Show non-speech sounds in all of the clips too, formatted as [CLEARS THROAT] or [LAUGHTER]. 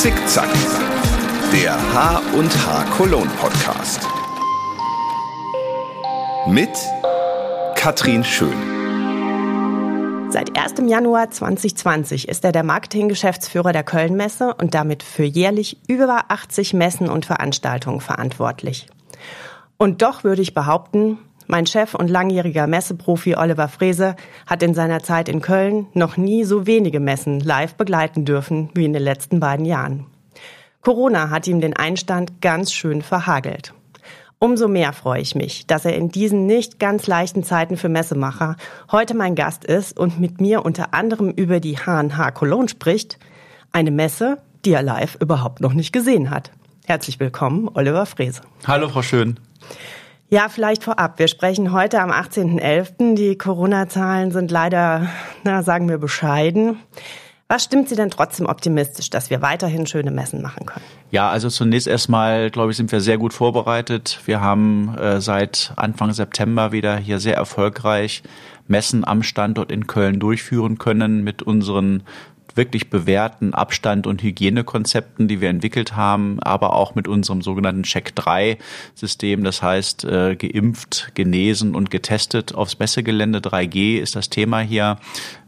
Zickzack, der H und H Cologne Podcast. Mit Katrin Schön. Seit 1. Januar 2020 ist er der Marketinggeschäftsführer der Köln-Messe und damit für jährlich über 80 Messen und Veranstaltungen verantwortlich. Und doch würde ich behaupten, mein Chef und langjähriger Messeprofi Oliver Frese hat in seiner Zeit in Köln noch nie so wenige Messen live begleiten dürfen wie in den letzten beiden Jahren. Corona hat ihm den Einstand ganz schön verhagelt. Umso mehr freue ich mich, dass er in diesen nicht ganz leichten Zeiten für Messemacher heute mein Gast ist und mit mir unter anderem über die H&H Cologne spricht, eine Messe, die er live überhaupt noch nicht gesehen hat. Herzlich willkommen, Oliver Frese. Hallo, Frau Schön. Ja, vielleicht vorab. Wir sprechen heute am 18.11. Die Corona-Zahlen sind leider, na, sagen wir bescheiden. Was stimmt Sie denn trotzdem optimistisch, dass wir weiterhin schöne Messen machen können? Ja, also zunächst erstmal, glaube ich, sind wir sehr gut vorbereitet. Wir haben äh, seit Anfang September wieder hier sehr erfolgreich Messen am Standort in Köln durchführen können mit unseren wirklich bewährten Abstand- und Hygienekonzepten, die wir entwickelt haben, aber auch mit unserem sogenannten Check-3-System. Das heißt, äh, geimpft, genesen und getestet aufs Messegelände. 3G ist das Thema hier.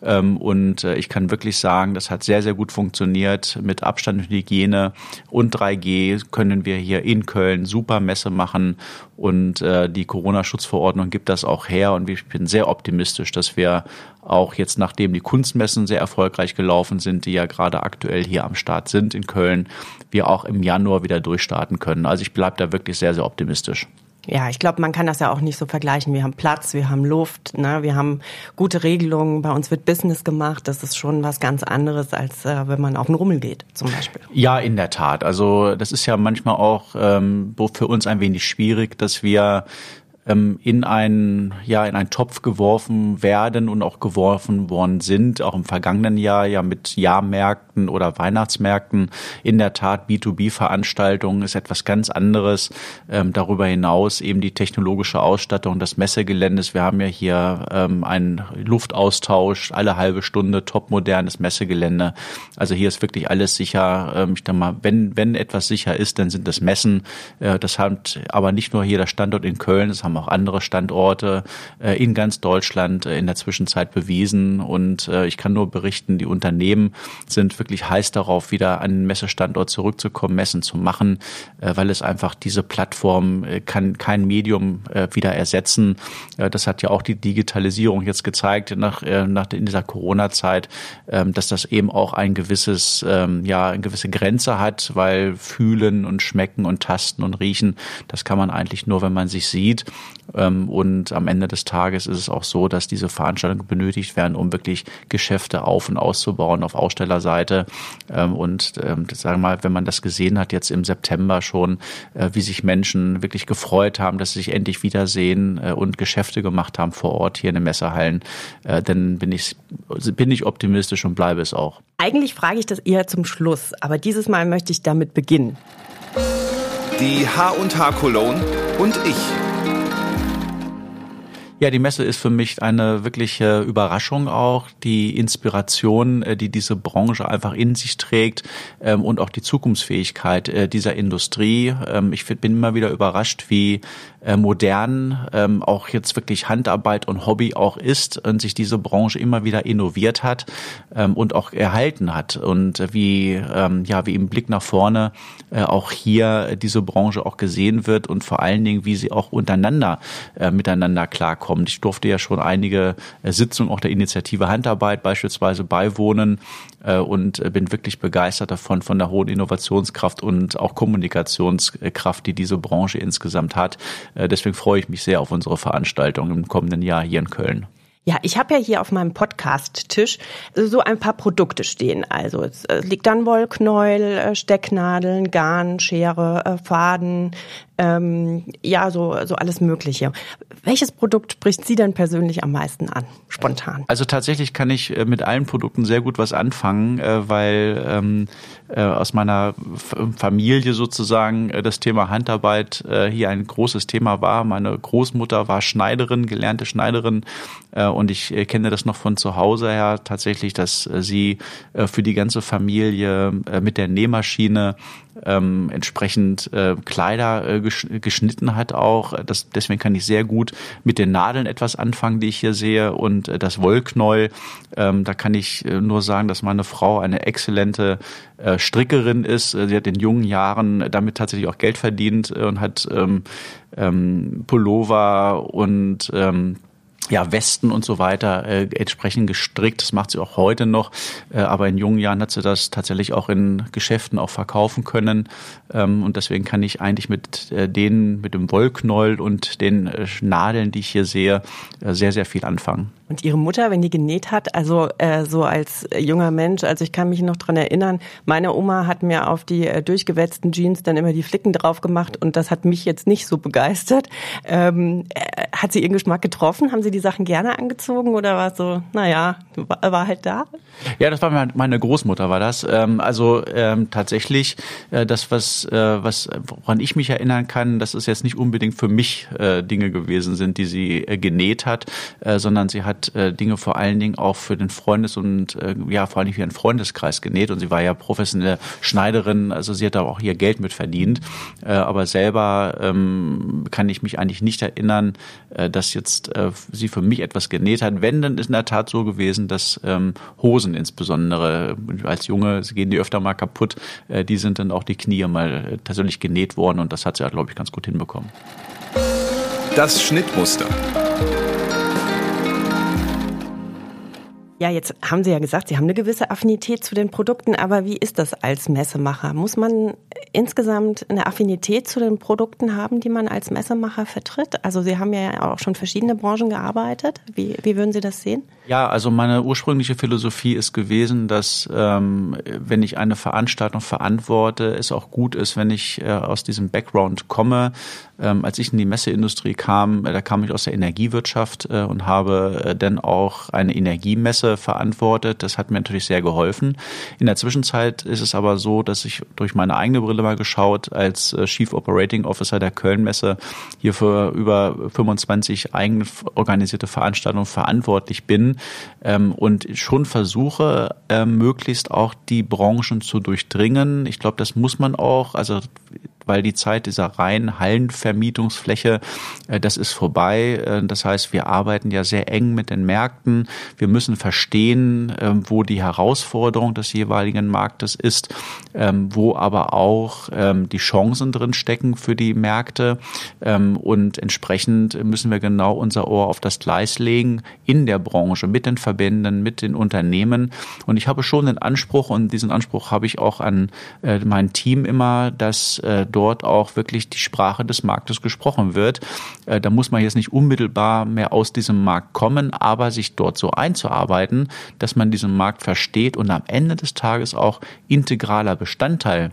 Ähm, und äh, ich kann wirklich sagen, das hat sehr, sehr gut funktioniert. Mit Abstand und Hygiene und 3G können wir hier in Köln super Messe machen. Und äh, die Corona-Schutzverordnung gibt das auch her. Und ich bin sehr optimistisch, dass wir auch jetzt, nachdem die Kunstmessen sehr erfolgreich gelaufen sind, die ja gerade aktuell hier am Start sind in Köln, wir auch im Januar wieder durchstarten können. Also ich bleibe da wirklich sehr, sehr optimistisch. Ja, ich glaube, man kann das ja auch nicht so vergleichen. Wir haben Platz, wir haben Luft, ne? wir haben gute Regelungen. Bei uns wird Business gemacht. Das ist schon was ganz anderes, als äh, wenn man auf den Rummel geht, zum Beispiel. Ja, in der Tat. Also das ist ja manchmal auch ähm, für uns ein wenig schwierig, dass wir ähm, in einen, ja, in einen Topf geworfen werden und auch geworfen worden sind, auch im vergangenen Jahr ja mit Jahrmärkten oder Weihnachtsmärkten. In der Tat B2B-Veranstaltungen ist etwas ganz anderes. Ähm, darüber hinaus eben die technologische Ausstattung des Messegeländes. Wir haben ja hier ähm, einen Luftaustausch alle halbe Stunde, topmodernes Messegelände. Also hier ist wirklich alles sicher. Ähm, ich denke mal, wenn, wenn etwas sicher ist, dann sind das Messen. Äh, das hat aber nicht nur hier der Standort in Köln, das haben haben auch andere Standorte äh, in ganz Deutschland äh, in der Zwischenzeit bewiesen. Und äh, ich kann nur berichten, die Unternehmen sind wirklich heiß darauf, wieder an den Messestandort zurückzukommen, Messen zu machen, weil es einfach diese Plattform kann kein Medium wieder ersetzen. das hat ja auch die Digitalisierung jetzt gezeigt nach, nach in dieser Corona-Zeit, ähm, dass das eben auch ein gewisses, ähm, ja, eine gewisse Grenze hat, weil fühlen und schmecken und tasten und riechen, das kann man eigentlich nur, wenn man sich sieht. Ähm, und am Ende des Tages ist es auch so, dass diese Veranstaltungen benötigt werden, um wirklich Geschäfte auf- und auszubauen auf Ausstellerseite. Ähm, und ähm, sagen wir mal, wenn man das gesehen hat jetzt im September schon, äh, wie sich Menschen wirklich gefreut haben, dass sie sich endlich wiedersehen äh, und Geschäfte gemacht haben vor Ort hier in den Messehallen, äh, dann bin ich, bin ich optimistisch und bleibe es auch. Eigentlich frage ich das eher zum Schluss, aber dieses Mal möchte ich damit beginnen. Die H&H Cologne und ich. Ja, die Messe ist für mich eine wirkliche Überraschung auch. Die Inspiration, äh, die diese Branche einfach in sich trägt ähm, und auch die Zukunftsfähigkeit äh, dieser Industrie. Ähm, ich bin immer wieder überrascht, wie äh, modern ähm, auch jetzt wirklich Handarbeit und Hobby auch ist und sich diese Branche immer wieder innoviert hat und auch erhalten hat und wie ja wie im Blick nach vorne auch hier diese Branche auch gesehen wird und vor allen Dingen wie sie auch untereinander miteinander klarkommt kommt. Ich durfte ja schon einige äh, Sitzungen auch der Initiative Handarbeit beispielsweise beiwohnen äh, und äh, bin wirklich begeistert davon, von der hohen Innovationskraft und auch Kommunikationskraft, die diese Branche insgesamt hat. Deswegen freue ich mich sehr auf unsere Veranstaltung im kommenden Jahr hier in Köln. Ja, ich habe ja hier auf meinem Podcast-Tisch so ein paar Produkte stehen. Also es liegt dann Wollknäuel, Stecknadeln, Garn, Schere, Faden, ähm, ja, so, so alles Mögliche. Welches Produkt spricht Sie denn persönlich am meisten an, spontan? Also tatsächlich kann ich äh, mit allen Produkten sehr gut was anfangen, äh, weil ähm, äh, aus meiner Familie sozusagen das Thema Handarbeit hier ein großes Thema war. Meine Großmutter war Schneiderin, gelernte Schneiderin und ich kenne das noch von zu Hause her tatsächlich, dass sie für die ganze Familie mit der Nähmaschine ähm, entsprechend äh, Kleider äh, geschnitten hat auch. Das, deswegen kann ich sehr gut mit den Nadeln etwas anfangen, die ich hier sehe. Und äh, das Wollknäuel, ähm, da kann ich äh, nur sagen, dass meine Frau eine exzellente äh, Strickerin ist. Äh, sie hat in jungen Jahren damit tatsächlich auch Geld verdient äh, und hat ähm, Pullover und ja, Westen und so weiter äh, entsprechend gestrickt. Das macht sie auch heute noch. Äh, aber in jungen Jahren hat sie das tatsächlich auch in Geschäften auch verkaufen können. Ähm, und deswegen kann ich eigentlich mit äh, denen, mit dem Wollknäuel und den äh, Nadeln, die ich hier sehe, äh, sehr, sehr viel anfangen. Und ihre Mutter, wenn die genäht hat, also äh, so als junger Mensch, also ich kann mich noch dran erinnern, meine Oma hat mir auf die äh, durchgewetzten Jeans dann immer die Flicken drauf gemacht und das hat mich jetzt nicht so begeistert. Ähm, äh, hat sie ihren Geschmack getroffen? Haben Sie die Sachen gerne angezogen oder war es so, naja, war, halt da? Ja, das war meine Großmutter, war das. Ähm, also ähm, tatsächlich, äh, das, was, äh, was, woran ich mich erinnern kann, dass es jetzt nicht unbedingt für mich äh, Dinge gewesen sind, die sie äh, genäht hat, äh, sondern sie hat äh, Dinge vor allen Dingen auch für den Freundes- und ja, vor allen Dingen für ihren Freundeskreis genäht. Und sie war ja professionelle Schneiderin, also sie hat da auch ihr Geld mit verdient. Aber selber ähm, kann ich mich eigentlich nicht erinnern, dass jetzt äh, sie für mich etwas genäht hat. Wenn, dann ist in der Tat so gewesen, dass ähm, Hosen insbesondere als Junge gehen die öfter mal kaputt. Äh, die sind dann auch die Knie mal tatsächlich genäht worden und das hat sie, glaube ich, ganz gut hinbekommen. Das Schnittmuster. Ja, jetzt haben Sie ja gesagt, Sie haben eine gewisse Affinität zu den Produkten, aber wie ist das als Messemacher? Muss man insgesamt eine Affinität zu den Produkten haben, die man als Messemacher vertritt? Also Sie haben ja auch schon verschiedene Branchen gearbeitet. Wie, wie würden Sie das sehen? Ja, also meine ursprüngliche Philosophie ist gewesen, dass ähm, wenn ich eine Veranstaltung verantworte, es auch gut ist, wenn ich äh, aus diesem Background komme. Ähm, als ich in die Messeindustrie kam, äh, da kam ich aus der Energiewirtschaft äh, und habe äh, dann auch eine Energiemesse verantwortet. Das hat mir natürlich sehr geholfen. In der Zwischenzeit ist es aber so, dass ich durch meine eigene Brille mal geschaut, als äh, Chief Operating Officer der Kölnmesse hier für über 25 eigen organisierte Veranstaltungen verantwortlich bin ähm, und schon versuche, äh, möglichst auch die Branchen zu durchdringen. Ich glaube, das muss man auch. Also weil die Zeit dieser reinen Hallenvermietungsfläche, äh, das ist vorbei. Äh, das heißt, wir arbeiten ja sehr eng mit den Märkten. Wir müssen verstehen, ähm, wo die Herausforderung des jeweiligen Marktes ist, ähm, wo aber auch ähm, die Chancen drin stecken für die Märkte. Und entsprechend müssen wir genau unser Ohr auf das Gleis legen in der Branche, mit den Verbänden, mit den Unternehmen. Und ich habe schon den Anspruch, und diesen Anspruch habe ich auch an äh, mein Team immer, dass dort auch wirklich die Sprache des Marktes gesprochen wird. Äh, da muss man jetzt nicht unmittelbar mehr aus diesem Markt kommen, aber sich dort so einzuarbeiten, dass man diesen Markt versteht und am Ende des Tages auch integraler Bestandteil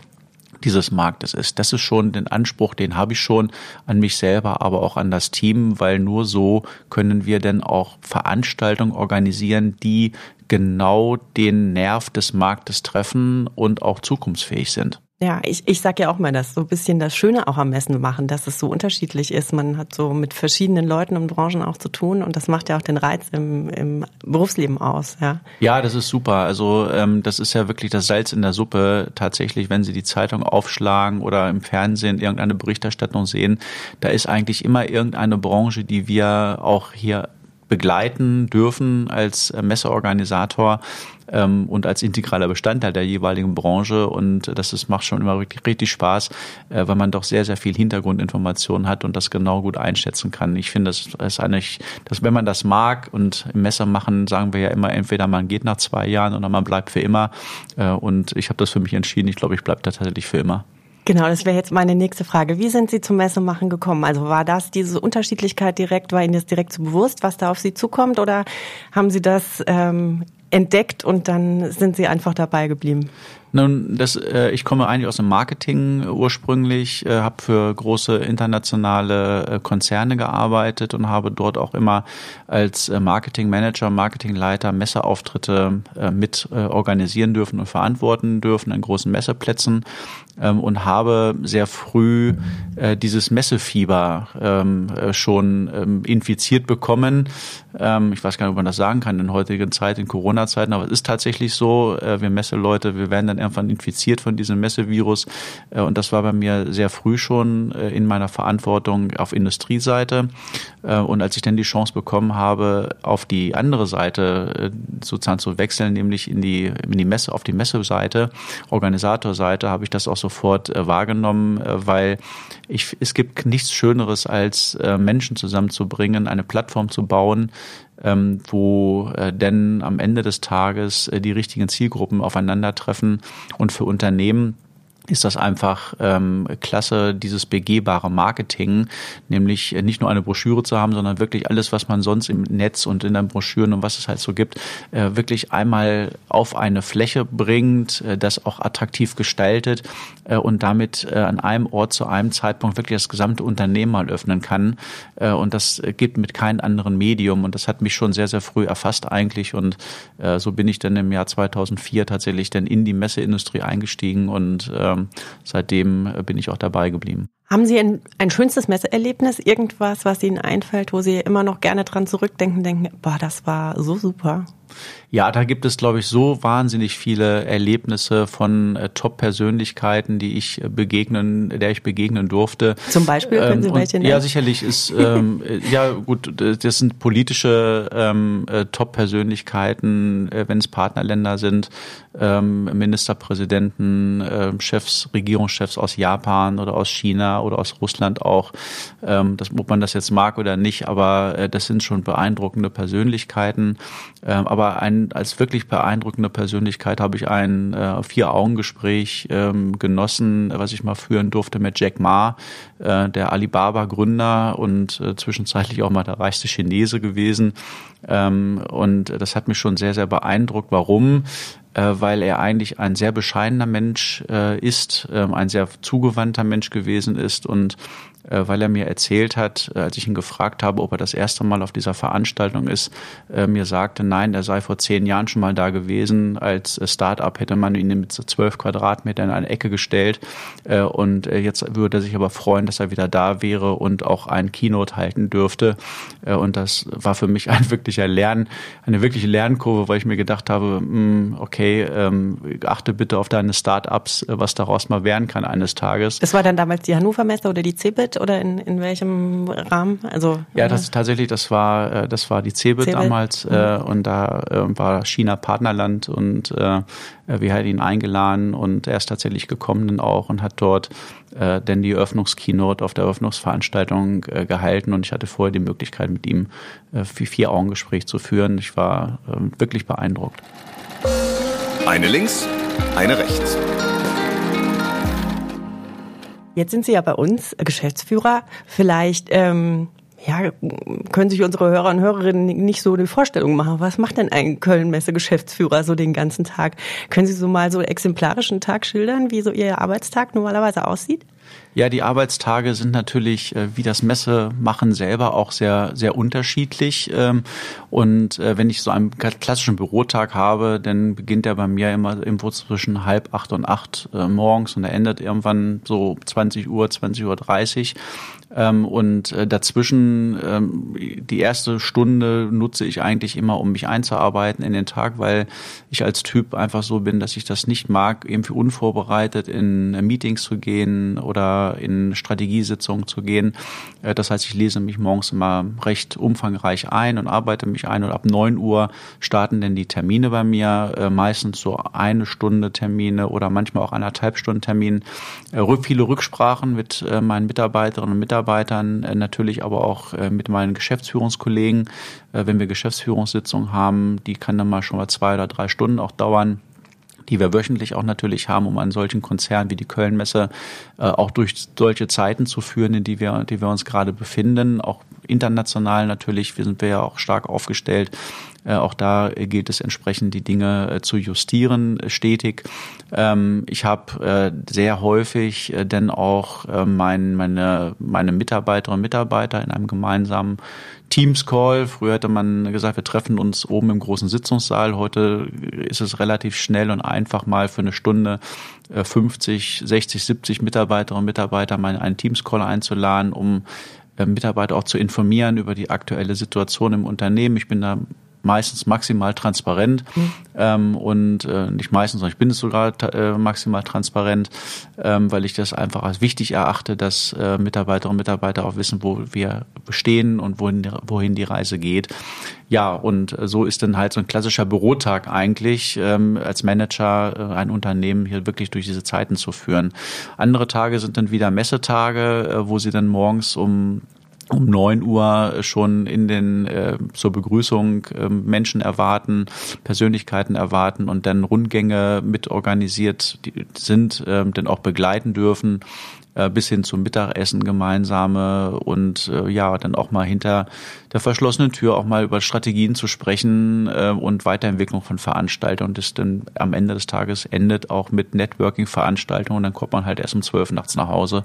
dieses Marktes ist. Das ist schon den Anspruch, den habe ich schon an mich selber, aber auch an das Team, weil nur so können wir denn auch Veranstaltungen organisieren, die genau den Nerv des Marktes treffen und auch zukunftsfähig sind. Ja, ich, ich sag ja auch mal, dass so ein bisschen das Schöne auch am Messen machen, dass es so unterschiedlich ist. Man hat so mit verschiedenen Leuten und Branchen auch zu tun und das macht ja auch den Reiz im, im Berufsleben aus. Ja, ja das ist super. Also ähm, das ist ja wirklich das Salz in der Suppe tatsächlich, wenn Sie die Zeitung aufschlagen oder im Fernsehen irgendeine Berichterstattung sehen. Da ist eigentlich immer irgendeine Branche, die wir auch hier begleiten dürfen als Messeorganisator ähm, und als integraler Bestandteil der jeweiligen Branche. Und das ist, macht schon immer richtig, richtig Spaß, äh, weil man doch sehr, sehr viel Hintergrundinformationen hat und das genau gut einschätzen kann. Ich finde, das ist eigentlich, dass wenn man das mag und im Messer machen, sagen wir ja immer, entweder man geht nach zwei Jahren oder man bleibt für immer. Äh, und ich habe das für mich entschieden. Ich glaube, ich bleibe da tatsächlich für immer. Genau, das wäre jetzt meine nächste Frage. Wie sind Sie zum Messemachen gekommen? Also war das diese Unterschiedlichkeit direkt, war Ihnen das direkt so bewusst, was da auf Sie zukommt, oder haben Sie das ähm, entdeckt und dann sind Sie einfach dabei geblieben? Nun, das, äh, ich komme eigentlich aus dem Marketing ursprünglich, äh, habe für große internationale äh, Konzerne gearbeitet und habe dort auch immer als äh, Marketingmanager, Marketingleiter Messeauftritte äh, mit äh, organisieren dürfen und verantworten dürfen an großen Messeplätzen ähm, und habe sehr früh äh, dieses Messefieber ähm, äh, schon ähm, infiziert bekommen. Ähm, ich weiß gar nicht, ob man das sagen kann in heutigen Zeit, in Corona-Zeiten, aber es ist tatsächlich so, äh, wir Messeleute, wir werden dann irgendwann infiziert von diesem Messevirus. Äh, und das war bei mir sehr früh schon äh, in meiner Verantwortung auf Industrieseite. Äh, und als ich dann die Chance bekommen habe, auf die andere Seite sozusagen zu wechseln, nämlich in die, in die Messe, auf die Messeseite, Organisatorseite, habe ich das auch sofort wahrgenommen, weil ich, es gibt nichts Schöneres, als Menschen zusammenzubringen, eine Plattform zu bauen, ähm, wo äh, denn am Ende des Tages äh, die richtigen Zielgruppen aufeinandertreffen und für Unternehmen ist das einfach ähm, klasse, dieses begehbare Marketing, nämlich nicht nur eine Broschüre zu haben, sondern wirklich alles, was man sonst im Netz und in den Broschüren und was es halt so gibt, äh, wirklich einmal auf eine Fläche bringt, äh, das auch attraktiv gestaltet äh, und damit äh, an einem Ort zu einem Zeitpunkt wirklich das gesamte Unternehmen mal öffnen kann. Äh, und das gibt mit keinem anderen Medium und das hat mich schon sehr, sehr früh erfasst eigentlich und äh, so bin ich dann im Jahr 2004 tatsächlich dann in die Messeindustrie eingestiegen und ähm, seitdem bin ich auch dabei geblieben. Haben Sie ein, ein schönstes Messeerlebnis, irgendwas, was Ihnen einfällt, wo Sie immer noch gerne dran zurückdenken, denken, boah, das war so super? Ja, da gibt es, glaube ich, so wahnsinnig viele Erlebnisse von äh, Top-Persönlichkeiten, die ich äh, begegnen, der ich begegnen durfte. Zum Beispiel können Sie ähm, welche nennen? Ja, sicherlich ist [LAUGHS] ähm, äh, ja gut. Das sind politische ähm, äh, Top-Persönlichkeiten, äh, wenn es Partnerländer sind, ähm, Ministerpräsidenten, äh, Chefs, Regierungschefs aus Japan oder aus China oder aus Russland auch. Ähm, das, ob man das jetzt mag oder nicht, aber äh, das sind schon beeindruckende Persönlichkeiten. Ähm, aber ein, als wirklich beeindruckende Persönlichkeit habe ich ein äh, Vier-Augen-Gespräch ähm, genossen, was ich mal führen durfte mit Jack Ma, äh, der Alibaba-Gründer und äh, zwischenzeitlich auch mal der reichste Chinese gewesen. Ähm, und das hat mich schon sehr, sehr beeindruckt. Warum? Äh, weil er eigentlich ein sehr bescheidener Mensch äh, ist, äh, ein sehr zugewandter Mensch gewesen ist und weil er mir erzählt hat, äh, als ich ihn gefragt habe, ob er das erste Mal auf dieser Veranstaltung ist, äh, mir sagte, nein, er sei vor zehn Jahren schon mal da gewesen. Als Start-up hätte man ihn mit zwölf Quadratmetern in eine Ecke gestellt und jetzt würde er sich aber freuen, dass er wieder da wäre und auch ein Keynote halten dürfte. Und das war für mich [LAUGHS] ein wirklicher Lern, eine wirkliche Lernkurve, weil ich mir gedacht habe, hm, okay, ähm, achte bitte auf deine Start-ups, was daraus mal werden kann eines Tages. Das war dann damals die Hannover Messe oder die CeBIT? Oder in, in welchem Rahmen? Also ja, das tatsächlich, das war äh, das war die CeBIT, CeBIT. damals äh, mhm. und da äh, war China Partnerland und äh, wir hatten ihn eingeladen und er ist tatsächlich gekommen dann auch und hat dort äh, denn die Eröffnungskeynote auf der Eröffnungsveranstaltung äh, gehalten und ich hatte vorher die Möglichkeit mit ihm äh, vier Augen Gespräch zu führen. Ich war äh, wirklich beeindruckt. Eine links, eine rechts. Jetzt sind Sie ja bei uns Geschäftsführer. Vielleicht ähm, ja, können sich unsere Hörer und Hörerinnen nicht so eine Vorstellung machen. Was macht denn ein Köln-Messe-Geschäftsführer so den ganzen Tag? Können Sie so mal so exemplarischen Tag schildern, wie so Ihr Arbeitstag normalerweise aussieht? Ja, die Arbeitstage sind natürlich äh, wie das Messemachen selber auch sehr, sehr unterschiedlich. Ähm, und äh, wenn ich so einen klassischen Bürotag habe, dann beginnt er bei mir immer irgendwo zwischen halb acht und acht äh, morgens und er endet irgendwann so 20 Uhr, 20 Uhr 30. Ähm, und äh, dazwischen ähm, die erste Stunde nutze ich eigentlich immer, um mich einzuarbeiten in den Tag, weil ich als Typ einfach so bin, dass ich das nicht mag, irgendwie unvorbereitet in äh, Meetings zu gehen oder in Strategiesitzungen zu gehen. Äh, das heißt, ich lese mich morgens immer recht umfangreich ein und arbeite mich ein und ab neun Uhr starten denn die Termine bei mir, äh, meistens so eine Stunde Termine oder manchmal auch anderthalb Stunden Termin. Äh, viele Rücksprachen mit äh, meinen Mitarbeiterinnen und Mitarbeitern Mitarbeitern, äh, natürlich aber auch äh, mit meinen Geschäftsführungskollegen. Äh, wenn wir Geschäftsführungssitzungen haben, die kann dann mal schon mal zwei oder drei Stunden auch dauern die wir wöchentlich auch natürlich haben, um einen solchen Konzern wie die Kölnmesse auch durch solche Zeiten zu führen, in die wir, die wir uns gerade befinden, auch international natürlich, wir sind wir ja auch stark aufgestellt. Äh, auch da gilt es entsprechend, die Dinge äh, zu justieren, äh, stetig. Ähm, ich habe sehr häufig denn auch mein, meine, meine Mitarbeiterinnen und Mitarbeiter in einem gemeinsamen Teams Call. Früher hätte man gesagt, wir treffen uns oben im großen Sitzungssaal. Heute ist es relativ schnell und einfach mal für eine Stunde 50, 60, 70 Mitarbeiterinnen und Mitarbeiter mal in einen Teams Call einzuladen, um Mitarbeiter auch zu informieren über die aktuelle Situation im Unternehmen. Ich bin da meistens maximal transparent mhm. ähm, und äh, nicht meistens, sondern ich bin es sogar äh, maximal transparent, ähm, weil ich das einfach als wichtig erachte, dass äh, Mitarbeiterinnen und Mitarbeiter auch wissen, wo wir stehen und wohin, wohin die Reise geht. Ja, und äh, so ist dann halt so ein klassischer Bürotag eigentlich, ähm, als Manager äh, ein Unternehmen hier wirklich durch diese Zeiten zu führen. Andere Tage sind dann wieder Messetage, äh, wo sie dann morgens um um neun Uhr schon in den äh, zur Begrüßung äh, Menschen erwarten, Persönlichkeiten erwarten und dann Rundgänge mit organisiert sind, äh, denn auch begleiten dürfen bis hin zum Mittagessen gemeinsame und äh, ja, dann auch mal hinter der verschlossenen Tür auch mal über Strategien zu sprechen äh, und Weiterentwicklung von Veranstaltungen. Das dann am Ende des Tages endet auch mit Networking-Veranstaltungen dann kommt man halt erst um zwölf nachts nach Hause.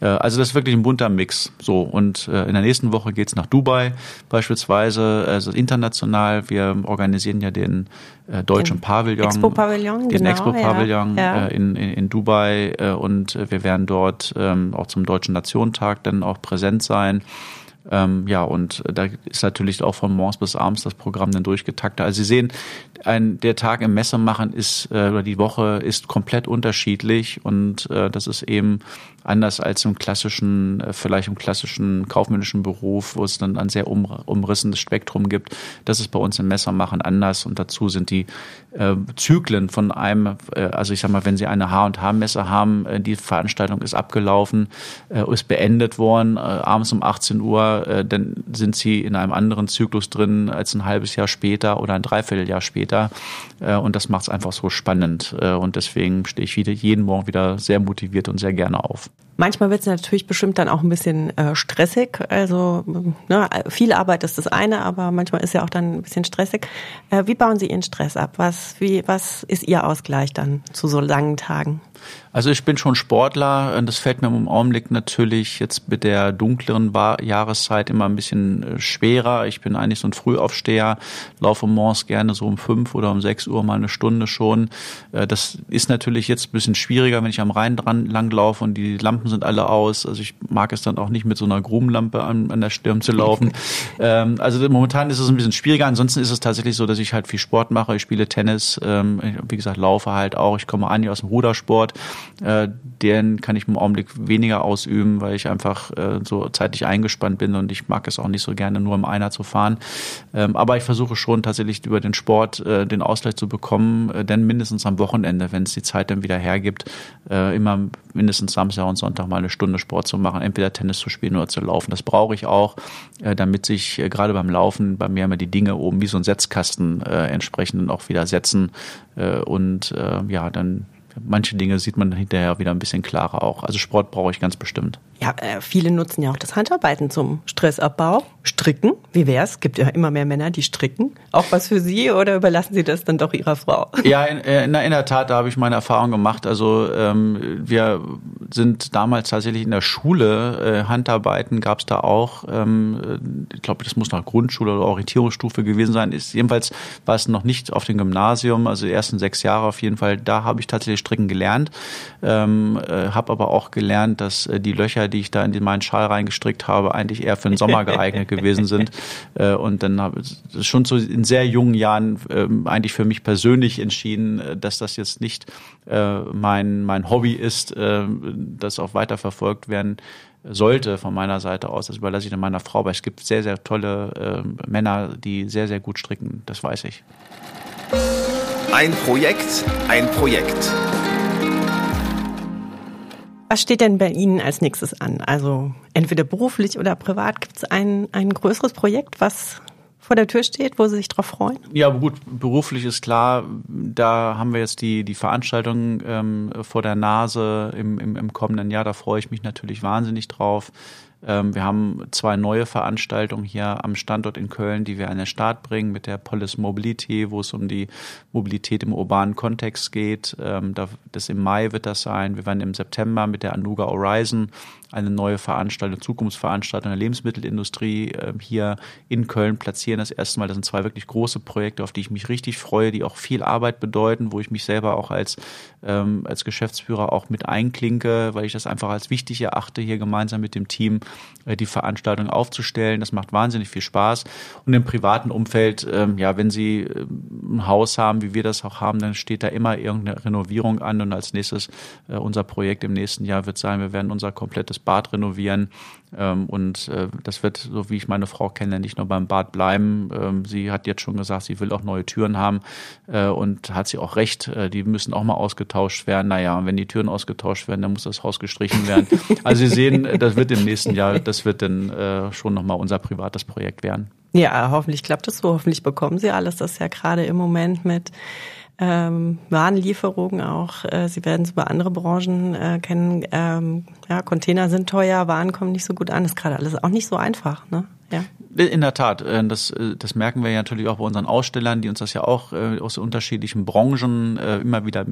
Äh, also das ist wirklich ein bunter Mix. So und äh, in der nächsten Woche geht's nach Dubai beispielsweise, also international. Wir organisieren ja den äh, deutschen Pavillon, Expo-Pavillon, den genau, Expo-Pavillon ja. äh, in, in, in Dubai äh, und wir werden dort ähm, auch zum Deutschen Nationentag dann auch präsent sein. Ähm, ja, und da ist natürlich auch von morgens bis abends das Programm dann durchgetaktet. Also Sie sehen, ein, der Tag im Messemachen ist, äh, oder die Woche ist komplett unterschiedlich und äh, das ist eben anders als im klassischen, äh, vielleicht im klassischen kaufmännischen Beruf, wo es dann ein sehr um, umrissendes Spektrum gibt. Das ist bei uns im Messermachen anders und dazu sind die äh, Zyklen von einem, äh, also ich sag mal, wenn Sie eine H&H-Messe haben, äh, die Veranstaltung ist abgelaufen, äh, ist beendet worden, äh, abends um 18 Uhr, äh, dann sind Sie in einem anderen Zyklus drin als ein halbes Jahr später oder ein Dreivierteljahr später äh, und das macht es einfach so spannend äh, und deswegen stehe ich wieder jeden Morgen wieder sehr motiviert und sehr gerne auf. Manchmal wird es natürlich bestimmt dann auch ein bisschen äh, stressig. Also ne, viel Arbeit ist das eine, aber manchmal ist ja auch dann ein bisschen stressig. Äh, wie bauen Sie Ihren Stress ab? Was, wie, was ist Ihr Ausgleich dann zu so langen Tagen? Also ich bin schon Sportler. Das fällt mir im Augenblick natürlich jetzt mit der dunkleren Jahreszeit immer ein bisschen äh, schwerer. Ich bin eigentlich so ein Frühaufsteher, laufe morgens gerne so um fünf oder um sechs Uhr mal eine Stunde schon. Äh, das ist natürlich jetzt ein bisschen schwieriger, wenn ich am Rhein dran langlaufe und die Lampen sind alle aus. Also ich mag es dann auch nicht mit so einer Grubenlampe an, an der Stirn zu laufen. [LAUGHS] Ähm, also momentan ist es ein bisschen schwieriger. Ansonsten ist es tatsächlich so, dass ich halt viel Sport mache. Ich spiele Tennis, ähm, wie gesagt, laufe halt auch. Ich komme an aus dem Rudersport. Äh, den kann ich im Augenblick weniger ausüben, weil ich einfach äh, so zeitlich eingespannt bin und ich mag es auch nicht so gerne nur im Einer zu fahren. Ähm, aber ich versuche schon tatsächlich über den Sport äh, den Ausgleich zu bekommen, äh, denn mindestens am Wochenende, wenn es die Zeit dann wieder hergibt, äh, immer mindestens Samstag und Sonntag mal eine Stunde Sport zu machen, entweder Tennis zu spielen oder zu laufen. Das brauche ich auch, äh, damit sich äh, gerade beim Laufen bei mir immer die Dinge oben wie so ein Setzkasten entsprechend auch wieder setzen und ja, dann manche Dinge sieht man hinterher wieder ein bisschen klarer auch. Also Sport brauche ich ganz bestimmt. Ja, äh, viele nutzen ja auch das Handarbeiten zum Stressabbau. Stricken, wie wär's? Gibt ja immer mehr Männer, die stricken. Auch was für Sie oder überlassen Sie das dann doch Ihrer Frau? Ja, in, äh, in, in der Tat, da habe ich meine Erfahrung gemacht. Also ähm, wir sind damals tatsächlich in der Schule, äh, Handarbeiten gab es da auch. Ähm, ich glaube, das muss nach Grundschule oder Orientierungsstufe gewesen sein. Ist, jedenfalls war es noch nicht auf dem Gymnasium, also die ersten sechs Jahre auf jeden Fall. Da habe ich tatsächlich stricken gelernt, ähm, äh, habe aber auch gelernt, dass äh, die Löcher, die ich da in meinen Schal reingestrickt habe, eigentlich eher für den Sommer geeignet gewesen sind. [LAUGHS] Äh, und dann habe ich schon so in sehr jungen Jahren äh, eigentlich für mich persönlich entschieden, äh, dass das jetzt nicht äh, mein, mein Hobby ist, äh, das auch weiter verfolgt werden sollte von meiner Seite aus. Das überlasse ich dann meiner Frau, weil es gibt sehr, sehr tolle äh, Männer, die sehr, sehr gut stricken. Das weiß ich. Ein Projekt, ein Projekt. Was steht denn bei Ihnen als nächstes an? Also entweder beruflich oder privat gibt es ein, ein größeres Projekt, was vor der Tür steht, wo Sie sich drauf freuen? Ja, gut, beruflich ist klar, da haben wir jetzt die, die Veranstaltung ähm, vor der Nase im, im, im kommenden Jahr, da freue ich mich natürlich wahnsinnig drauf. Ähm, wir haben zwei neue Veranstaltungen hier am Standort in Köln, die wir an den Start bringen mit der Polis Mobility, wo es um die Mobilität im urbanen Kontext geht. Ähm, das im Mai wird das sein. Wir werden im September mit der Anuga Horizon eine neue Veranstaltung, Zukunftsveranstaltung der Lebensmittelindustrie äh, hier in Köln platzieren. Das erste Mal, das sind zwei wirklich große Projekte, auf die ich mich richtig freue, die auch viel Arbeit bedeuten, wo ich mich selber auch als, ähm, als Geschäftsführer auch mit einklinke, weil ich das einfach als wichtig erachte, hier gemeinsam mit dem Team die Veranstaltung aufzustellen. Das macht wahnsinnig viel Spaß. Und im privaten Umfeld, ähm, ja, wenn Sie äh, ein Haus haben, wie wir das auch haben, dann steht da immer irgendeine Renovierung an und als nächstes äh, unser Projekt im nächsten Jahr wird sein, wir werden unser komplettes Bad renovieren. Ähm, und äh, das wird, so wie ich meine Frau kenne, nicht nur beim Bad bleiben. Ähm, sie hat jetzt schon gesagt, sie will auch neue Türen haben äh, und hat sie auch recht. Äh, die müssen auch mal ausgetauscht werden. Naja, und wenn die Türen ausgetauscht werden, dann muss das Haus gestrichen werden. [LAUGHS] Also Sie sehen, das wird im nächsten Jahr, das wird dann äh, schon nochmal unser privates Projekt werden. Ja, hoffentlich klappt es so. Hoffentlich bekommen Sie alles. Das ist ja gerade im Moment mit ähm, Warenlieferungen auch. Äh, Sie werden es über andere Branchen äh, kennen. Ähm, ja, Container sind teuer, Waren kommen nicht so gut an. Ist gerade alles auch nicht so einfach. Ne? Ja. In der Tat, äh, das, äh, das merken wir ja natürlich auch bei unseren Ausstellern, die uns das ja auch äh, aus unterschiedlichen Branchen immer wieder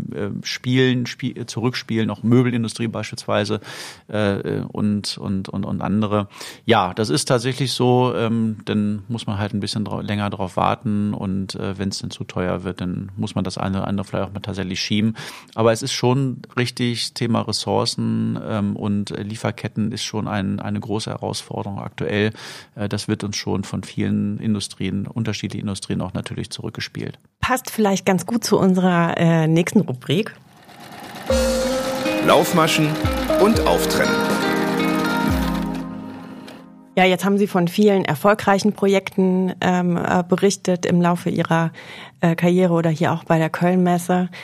spielen, spiel, zurückspielen, auch Möbelindustrie beispielsweise und, und, und, und andere. Ja, das ist tatsächlich so, ähm, dann muss man halt ein bisschen länger drauf warten und wenn es dann zu teuer wird, dann muss man das eine oder andere vielleicht auch mal tatsächlich schieben. Aber es ist schon richtig, Thema Ressourcen ähm, und Lieferketten ist schon ein, eine große Herausforderung aktuell. Das wird uns schon von vielen Industrien, unterschiedlichen Industrien auch natürlich zurückgespielt. Passt vielleicht ganz gut zu unserer äh, nächsten Rubrik. Laufmaschen und Auftrennen. Ja, jetzt haben Sie von vielen erfolgreichen Projekten ähm, äh, berichtet im Laufe Ihrer äh, Karriere oder hier auch bei der Kölnmesse. Gibt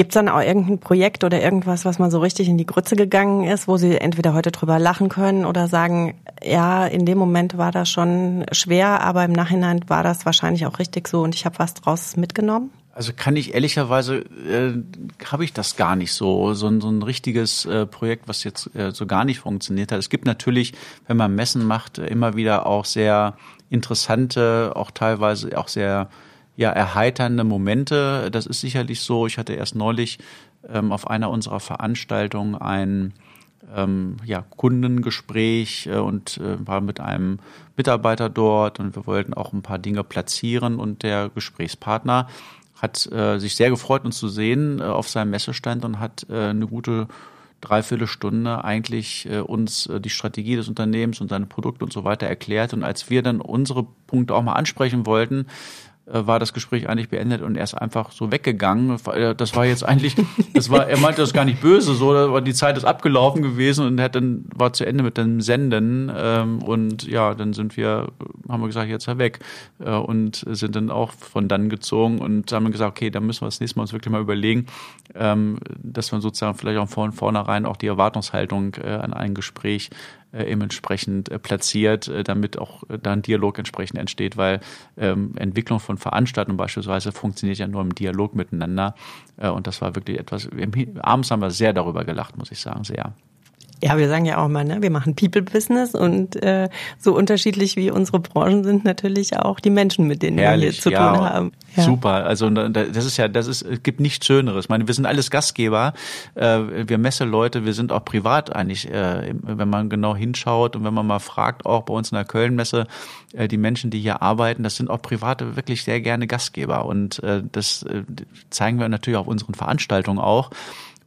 es dann auch irgendein Projekt oder irgendwas, was mal so richtig in die Grütze gegangen ist, wo Sie entweder heute drüber lachen können oder sagen, ja, in dem Moment war das schon schwer, aber im Nachhinein war das wahrscheinlich auch richtig so und ich habe was draus mitgenommen? Also kann ich ehrlicherweise, äh, habe ich das gar nicht so, so ein, so ein richtiges äh, Projekt, was jetzt äh, so gar nicht funktioniert hat. Es gibt natürlich, wenn man Messen macht, immer wieder auch sehr interessante, auch teilweise auch sehr ja, erheiternde Momente. Das ist sicherlich so. Ich hatte erst neulich ähm, auf einer unserer Veranstaltungen ein ähm, ja, Kundengespräch äh, und äh, war mit einem Mitarbeiter dort und wir wollten auch ein paar Dinge platzieren und der Gesprächspartner hat äh, sich sehr gefreut, uns zu sehen äh, auf seinem Messestand und hat äh, eine gute Dreiviertelstunde eigentlich äh, uns äh, die Strategie des Unternehmens und seine Produkte und so weiter erklärt. Und als wir dann unsere Punkte auch mal ansprechen wollten, war das Gespräch eigentlich beendet und er ist einfach so weggegangen. Das war jetzt eigentlich, das war, er meinte das gar nicht böse, so, aber die Zeit ist abgelaufen gewesen und er dann war zu Ende mit dem Senden ähm, und ja, dann sind wir, haben wir gesagt, jetzt er weg äh, und sind dann auch von dann gezogen und haben gesagt, okay, dann müssen wir das nächste Mal uns wirklich mal überlegen, ähm, dass man sozusagen vielleicht auch von vornherein auch die Erwartungshaltung äh, an ein Gespräch äh, eben entsprechend äh, platziert, äh, damit auch äh, da ein Dialog entsprechend entsteht, weil ähm, Entwicklung von Veranstaltungen beispielsweise funktioniert ja nur im Dialog miteinander. Äh, und das war wirklich etwas, abends haben wir sehr darüber gelacht, muss ich sagen, sehr. Ja, wir sagen ja auch mal, ne, wir machen People-Business und äh, so unterschiedlich wie unsere Branchen sind natürlich auch die Menschen, mit denen Herrlich, wir hier zu ja, tun haben. Ja. Super. Also das ist ja, das ist, es gibt nichts Schöneres. Ich meine, wir sind alles Gastgeber, äh, wir Messeleute, wir sind auch privat eigentlich, äh, wenn man genau hinschaut und wenn man mal fragt, auch bei uns in der Kölnmesse, äh, die Menschen, die hier arbeiten, das sind auch private wirklich sehr gerne Gastgeber und äh, das äh, zeigen wir natürlich auf unseren Veranstaltungen auch.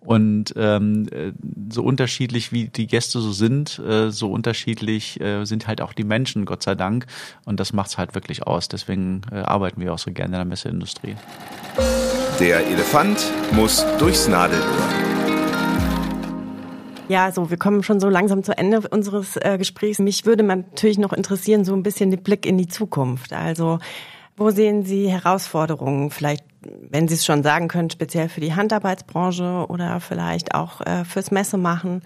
Und ähm, äh, so unterschiedlich wie die Gäste so sind, äh, so unterschiedlich äh, sind halt auch die Menschen, Gott sei Dank. Und das macht's halt wirklich aus. Deswegen äh, arbeiten wir auch so gerne in der Messeindustrie. Der Elefant muss durchs Nadelöhr. Ja, so, wir kommen schon so langsam zu Ende unseres äh, Gesprächs. Mich würde natürlich noch interessieren, so ein bisschen den Blick in die Zukunft. Also, wo sehen Sie Herausforderungen vielleicht wenn Sie es schon sagen können, speziell für die Handarbeitsbranche oder vielleicht auch äh, fürs Messemachen,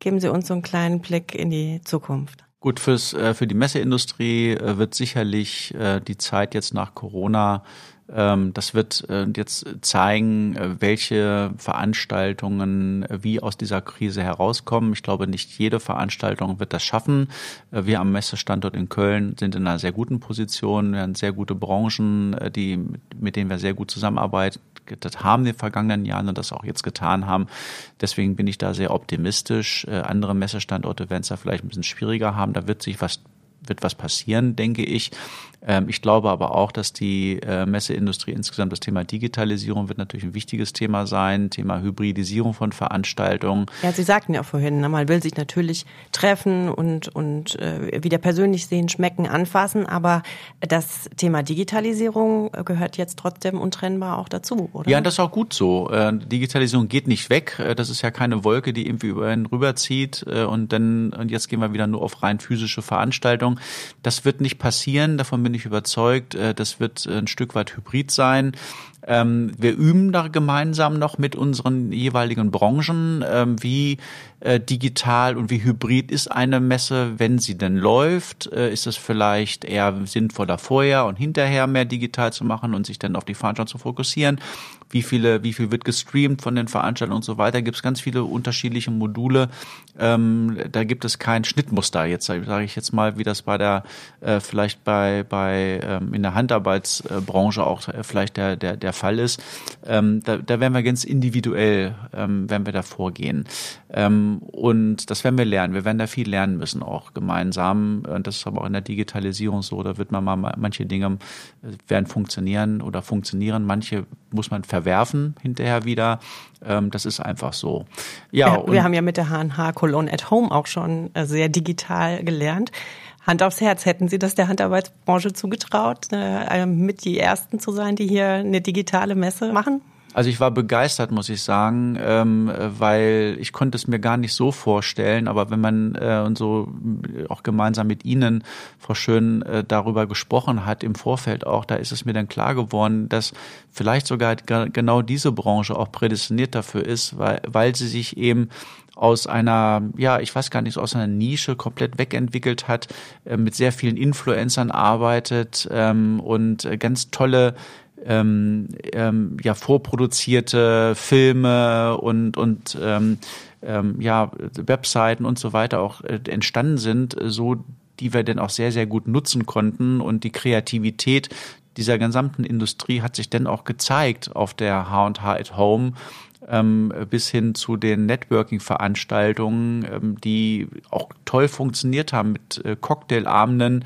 geben Sie uns so einen kleinen Blick in die Zukunft. Gut, fürs, äh, für die Messeindustrie äh, wird sicherlich äh, die Zeit jetzt nach Corona das wird äh, jetzt zeigen, äh, welche Veranstaltungen äh, wie aus dieser Krise herauskommen. Ich glaube, nicht jede Veranstaltung wird das schaffen. Wir am Messestandort in Köln sind in einer sehr guten Position. Wir haben sehr gute Branchen, die, mit denen wir sehr gut zusammenarbeiten haben in den vergangenen Jahren und das auch jetzt getan haben. Deswegen bin ich da sehr optimistisch. Andere Messestandorte werden es da vielleicht ein bisschen schwieriger haben. Da wird sich was wird was passieren, denke ich. Ähm, ich glaube aber auch, dass die äh, Messeindustrie insgesamt das Thema Digitalisierung wird natürlich ein wichtiges Thema sein, Thema Hybridisierung von Veranstaltungen. Ja, Sie sagten ja vorhin, ne, man will sich natürlich treffen und, und äh, wieder persönlich sehen, schmecken, anfassen, aber das Thema Digitalisierung gehört jetzt trotzdem untrennbar auch dazu, oder? Ja, das ist auch gut so. Äh, Digitalisierung geht nicht weg. Das ist ja keine Wolke, die irgendwie über einen rüberzieht und dann und jetzt gehen wir wieder nur auf rein physische Veranstaltungen. Das wird nicht passieren, davon bin ich überzeugt, äh, das wird ein Stück weit hybrid sein. Ähm, wir üben da gemeinsam noch mit unseren jeweiligen Branchen, ähm, wie äh, digital und wie hybrid ist eine Messe, wenn sie denn läuft. Äh, ist es vielleicht eher sinnvoller vorher und hinterher mehr digital zu machen und sich dann auf die Veranstaltung zu fokussieren? Wie viele, wie viel wird gestreamt von den Veranstaltungen und so weiter? Gibt es ganz viele unterschiedliche Module. Ähm, da gibt es kein Schnittmuster. Jetzt sage ich jetzt mal, wie das bei der äh, vielleicht bei bei ähm, in der Handarbeitsbranche auch äh, vielleicht der der der Fall ist. Ähm, da, da werden wir ganz individuell, ähm, werden wir da vorgehen. Ähm, und das werden wir lernen. Wir werden da viel lernen müssen, auch gemeinsam. Und das ist aber auch in der Digitalisierung so. Da wird man mal manche Dinge äh, werden funktionieren oder funktionieren. Manche muss man verwerfen hinterher wieder. Ähm, das ist einfach so. Ja, wir, wir haben ja mit der HNH Cologne at Home auch schon äh, sehr digital gelernt. Hand aufs Herz, hätten Sie das der Handarbeitsbranche zugetraut, äh, mit die Ersten zu sein, die hier eine digitale Messe machen? Also ich war begeistert, muss ich sagen, ähm, weil ich konnte es mir gar nicht so vorstellen. Aber wenn man äh, und so auch gemeinsam mit Ihnen, Frau Schön, äh, darüber gesprochen hat im Vorfeld auch, da ist es mir dann klar geworden, dass vielleicht sogar genau diese Branche auch prädestiniert dafür ist, weil, weil sie sich eben aus einer, ja, ich weiß gar nicht, aus einer Nische komplett wegentwickelt hat, äh, mit sehr vielen Influencern arbeitet ähm, und äh, ganz tolle ähm, ähm, ja vorproduzierte Filme und und ähm, ähm, ja Webseiten und so weiter auch äh, entstanden sind, so die wir denn auch sehr sehr gut nutzen konnten. Und die Kreativität dieser gesamten Industrie hat sich dann auch gezeigt auf der H&H at Home ähm, bis hin zu den Networking-Veranstaltungen, ähm, die auch toll funktioniert haben mit äh, Cocktailabenden,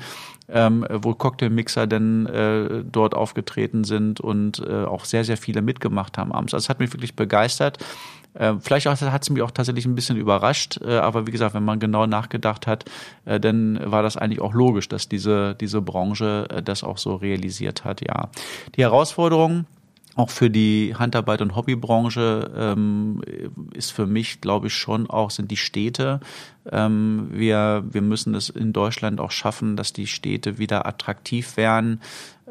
ähm, wo Cocktailmixer dann äh, dort aufgetreten sind und äh, auch sehr, sehr viele mitgemacht haben abends. Also es hat mich wirklich begeistert. Äh, vielleicht hat es mich auch tatsächlich ein bisschen überrascht, äh, aber wie gesagt, wenn man genau nachgedacht hat, äh, dann war das eigentlich auch logisch, dass diese, diese Branche äh, das auch so realisiert hat, ja. Die Herausforderung, auch für die Handarbeit und Hobbybranche ähm, ist für mich, glaube ich, schon auch sind die Städte. Ähm, wir, wir müssen es in Deutschland auch schaffen, dass die Städte wieder attraktiv werden.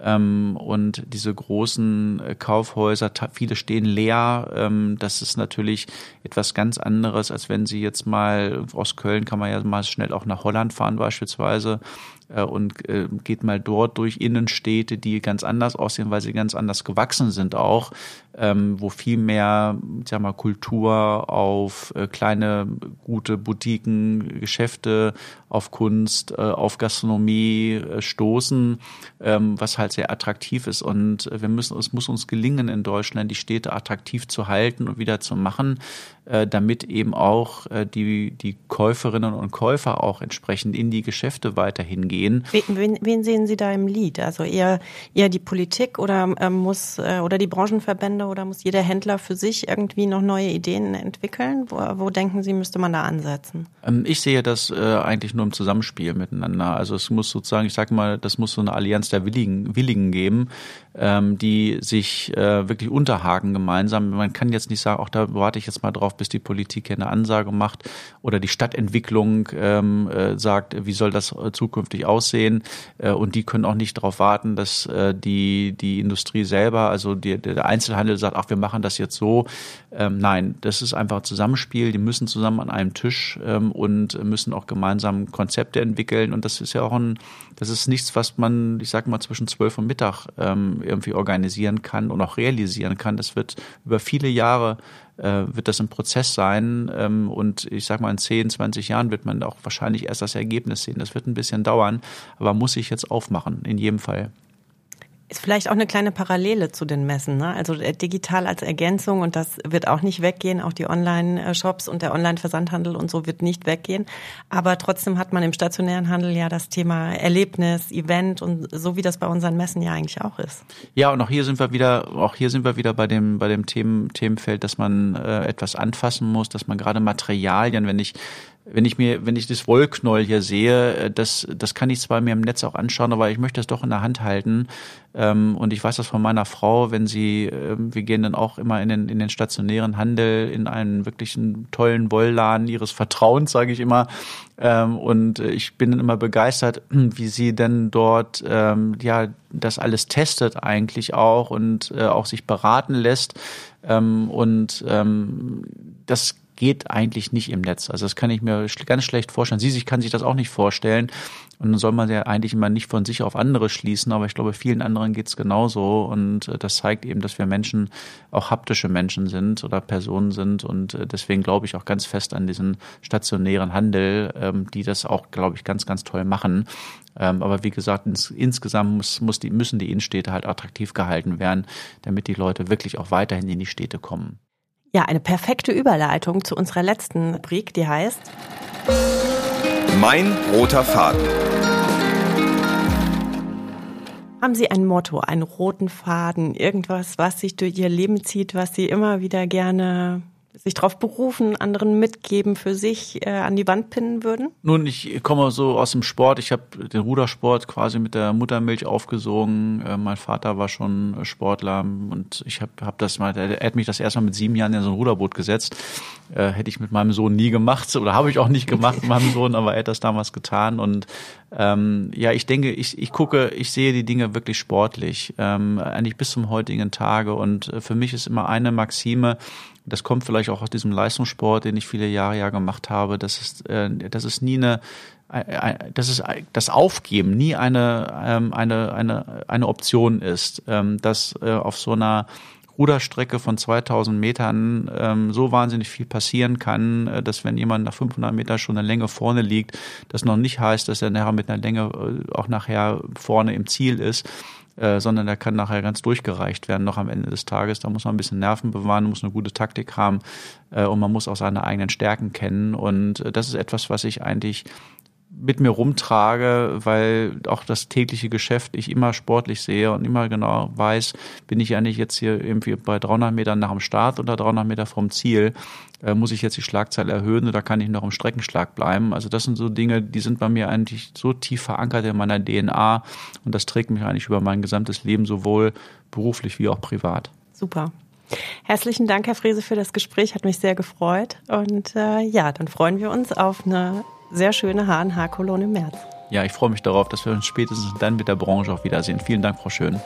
Ähm, und diese großen äh, Kaufhäuser, viele stehen leer. Ähm, das ist natürlich etwas ganz anderes, als wenn Sie jetzt mal aus Köln kann man ja mal schnell auch nach Holland fahren beispielsweise äh, und äh, geht mal dort durch Innenstädte, die ganz anders aussehen, weil sie ganz anders gewachsen sind auch, ähm, wo viel mehr, sag mal, Kultur auf äh, kleine, gute Boutiquen, Geschäfte, auf Kunst, äh, auf Gastronomie äh, stoßen, ähm, was halt sehr attraktiv ist. Und wir müssen, es muss uns gelingen, in Deutschland die Städte attraktiv zu halten und wieder zu machen, äh, damit eben auch äh, die, die Käuferinnen und Käufer auch entsprechend in die Geschäfte weiterhin gehen. Wen, wen sehen Sie da im Lied? Also eher, eher die Politik oder äh, muss äh, oder die Branchenverbände oder muss jeder Händler für sich irgendwie noch neue Ideen entwickeln? Wo, wo denken Sie, müsste man da ansetzen? Ähm, ich sehe das äh, eigentlich nur im Zusammenspiel miteinander. Also es muss sozusagen, ich sage mal, das muss so eine Allianz der Willigen, Willigen geben, ähm, die sich äh, wirklich unterhaken gemeinsam. Man kann jetzt nicht sagen, auch da warte ich jetzt mal drauf, bis die Politik hier eine Ansage macht oder die Stadtentwicklung ähm, äh, sagt, wie soll das äh, zukünftig aussehen. Äh, und die können auch nicht darauf warten, dass äh, die, die Industrie selber, also die, der Einzelhandel Handel sagt, ach, wir machen das jetzt so. Ähm, nein, das ist einfach Zusammenspiel. Die müssen zusammen an einem Tisch ähm, und müssen auch gemeinsam Konzepte entwickeln. Und das ist ja auch ein, das ist nichts, was man, ich sag mal, zwischen zwölf und Mittag ähm, irgendwie organisieren kann und auch realisieren kann. Das wird über viele Jahre äh, wird das ein Prozess sein. Ähm, und ich sag mal, in 10, 20 Jahren wird man auch wahrscheinlich erst das Ergebnis sehen. Das wird ein bisschen dauern, aber muss ich jetzt aufmachen, in jedem Fall. Ist vielleicht auch eine kleine Parallele zu den Messen, ne? Also äh, digital als Ergänzung und das wird auch nicht weggehen. Auch die Online-Shops und der Online-Versandhandel und so wird nicht weggehen. Aber trotzdem hat man im stationären Handel ja das Thema Erlebnis, Event und so wie das bei unseren Messen ja eigentlich auch ist. Ja, und auch hier sind wir wieder, auch hier sind wir wieder bei dem, bei dem Themen, Themenfeld, dass man äh, etwas anfassen muss, dass man gerade Materialien, wenn ich wenn ich mir, wenn ich das Wollknäuel hier sehe, äh, das, das kann ich zwar mir im Netz auch anschauen, aber ich möchte es doch in der Hand halten. Ähm, und ich weiß das von meiner Frau, wenn sie, ähm, wir gehen dann auch immer in den, in den stationären Handel, in einen wirklichen tollen Wollladen ihres Vertrauens, sage ich immer. Ähm, und ich bin dann immer begeistert, [CLEARS THROAT] wie sie denn dort, ja, das alles testet eigentlich auch und äh, auch sich beraten lässt. und das geht eigentlich nicht im Netz. Also das kann ich mir ganz schlecht vorstellen. Sie sich kann sich das auch nicht vorstellen. Und dann soll man ja eigentlich immer nicht von sich auf andere schließen, aber ich glaube, vielen anderen geht's genauso. Und äh, das zeigt eben, dass wir Menschen auch haptische Menschen sind oder Personen sind. Und äh, deswegen glaube ich auch ganz fest an diesen stationären Handel, ähm, die das auch, glaube ich, ganz, ganz toll machen. Ähm, aber wie gesagt, ins, insgesamt muss, muss die, müssen die Innenstädte halt attraktiv gehalten werden, damit die Leute wirklich auch weiterhin in die Städte kommen. Ja, eine perfekte Überleitung zu unserer letzten Rubrik, die heißt Mein roter Faden. Haben Sie ein Motto, einen roten Faden, irgendwas, was sich durch Ihr Leben zieht, was Sie immer wieder gerne sich darauf berufen, anderen mitgeben, für sich äh, an die Wand pinnen würden? Nun, ich komme so aus dem Sport. Ich habe den Rudersport quasi mit der Muttermilch aufgesogen. Äh, mein Vater war schon Sportler und ich habe hab das mal, er hat mich das erste Mal mit sieben Jahren in so ein Ruderboot gesetzt. Äh, hätte ich mit meinem Sohn nie gemacht oder habe ich auch nicht gemacht mit meinem Sohn, aber er hat das damals getan und ähm, ja, ich denke, ich, ich gucke, ich sehe die Dinge wirklich sportlich, ähm, eigentlich bis zum heutigen Tage und äh, für mich ist immer eine Maxime, das kommt vielleicht auch aus diesem Leistungssport, den ich viele Jahre ja gemacht habe. Das ist, äh, das ist nie eine, das ist das Aufgeben nie eine ähm, eine eine eine Option ist, ähm, dass äh, auf so einer Ruderstrecke von 2000 Metern ähm, so wahnsinnig viel passieren kann, äh, dass wenn jemand nach 500 Meter schon eine Länge vorne liegt, das noch nicht heißt, dass er nachher mit einer Länge auch nachher vorne im Ziel ist. Äh, sondern der kann nachher ganz durchgereicht werden, noch am Ende des Tages. Da muss man ein bisschen Nerven bewahren, muss eine gute Taktik haben äh, und man muss auch seine eigenen Stärken kennen. Und äh, das ist etwas, was ich eigentlich mit mir rumtrage, weil auch das tägliche Geschäft ich immer sportlich sehe und immer genau weiß, bin ich eigentlich jetzt hier irgendwie bei 300 Metern nach dem Start oder 300 Meter vom Ziel, äh, muss ich jetzt die Schlagzahl erhöhen oder kann ich noch im Streckenschlag bleiben? Also das sind so Dinge, die sind bei mir eigentlich so tief verankert in meiner DNA und das trägt mich eigentlich über mein gesamtes Leben sowohl beruflich wie auch privat. Super. Herzlichen Dank, Herr Frese, für das Gespräch. Hat mich sehr gefreut. Und äh, ja, dann freuen wir uns auf eine sehr schöne H&H-Kolonne im März. Ja, ich freue mich darauf, dass wir uns spätestens dann mit der Branche auch wiedersehen. Vielen Dank, Frau Schön.